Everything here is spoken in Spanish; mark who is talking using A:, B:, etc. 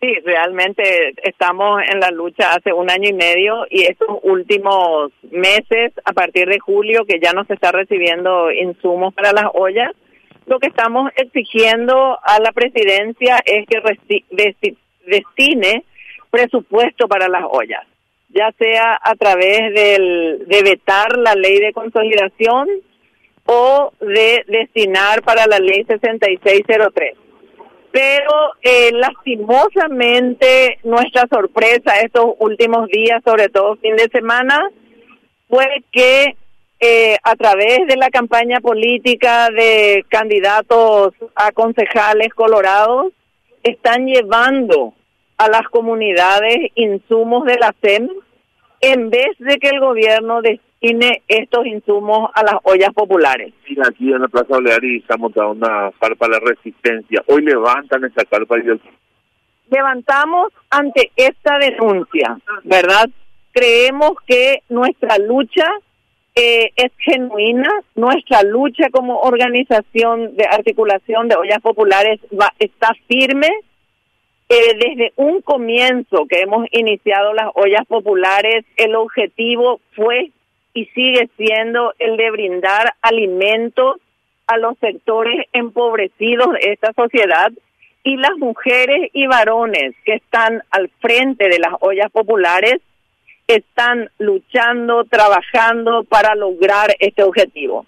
A: Sí, realmente estamos en la lucha hace un año y medio y estos últimos meses, a partir de julio, que ya no se está recibiendo insumos para las ollas, lo que estamos exigiendo a la presidencia es que destine presupuesto para las ollas, ya sea a través del, de vetar la ley de consolidación o de destinar para la ley 6603 pero eh, lastimosamente nuestra sorpresa estos últimos días, sobre todo fin de semana, fue que eh, a través de la campaña política de candidatos a concejales colorados, están llevando a las comunidades insumos de la SEM en vez de que el gobierno destine estos insumos a las ollas populares.
B: aquí en la Plaza Oleari se ha montado una carpa de resistencia. Hoy levantan esa carpa y
A: Levantamos ante esta denuncia, ¿verdad? Creemos que nuestra lucha eh, es genuina, nuestra lucha como organización de articulación de ollas populares va, está firme eh, desde un comienzo que hemos iniciado las ollas populares, el objetivo fue y sigue siendo el de brindar alimentos a los sectores empobrecidos de esta sociedad y las mujeres y varones que están al frente de las ollas populares están luchando, trabajando para lograr este objetivo.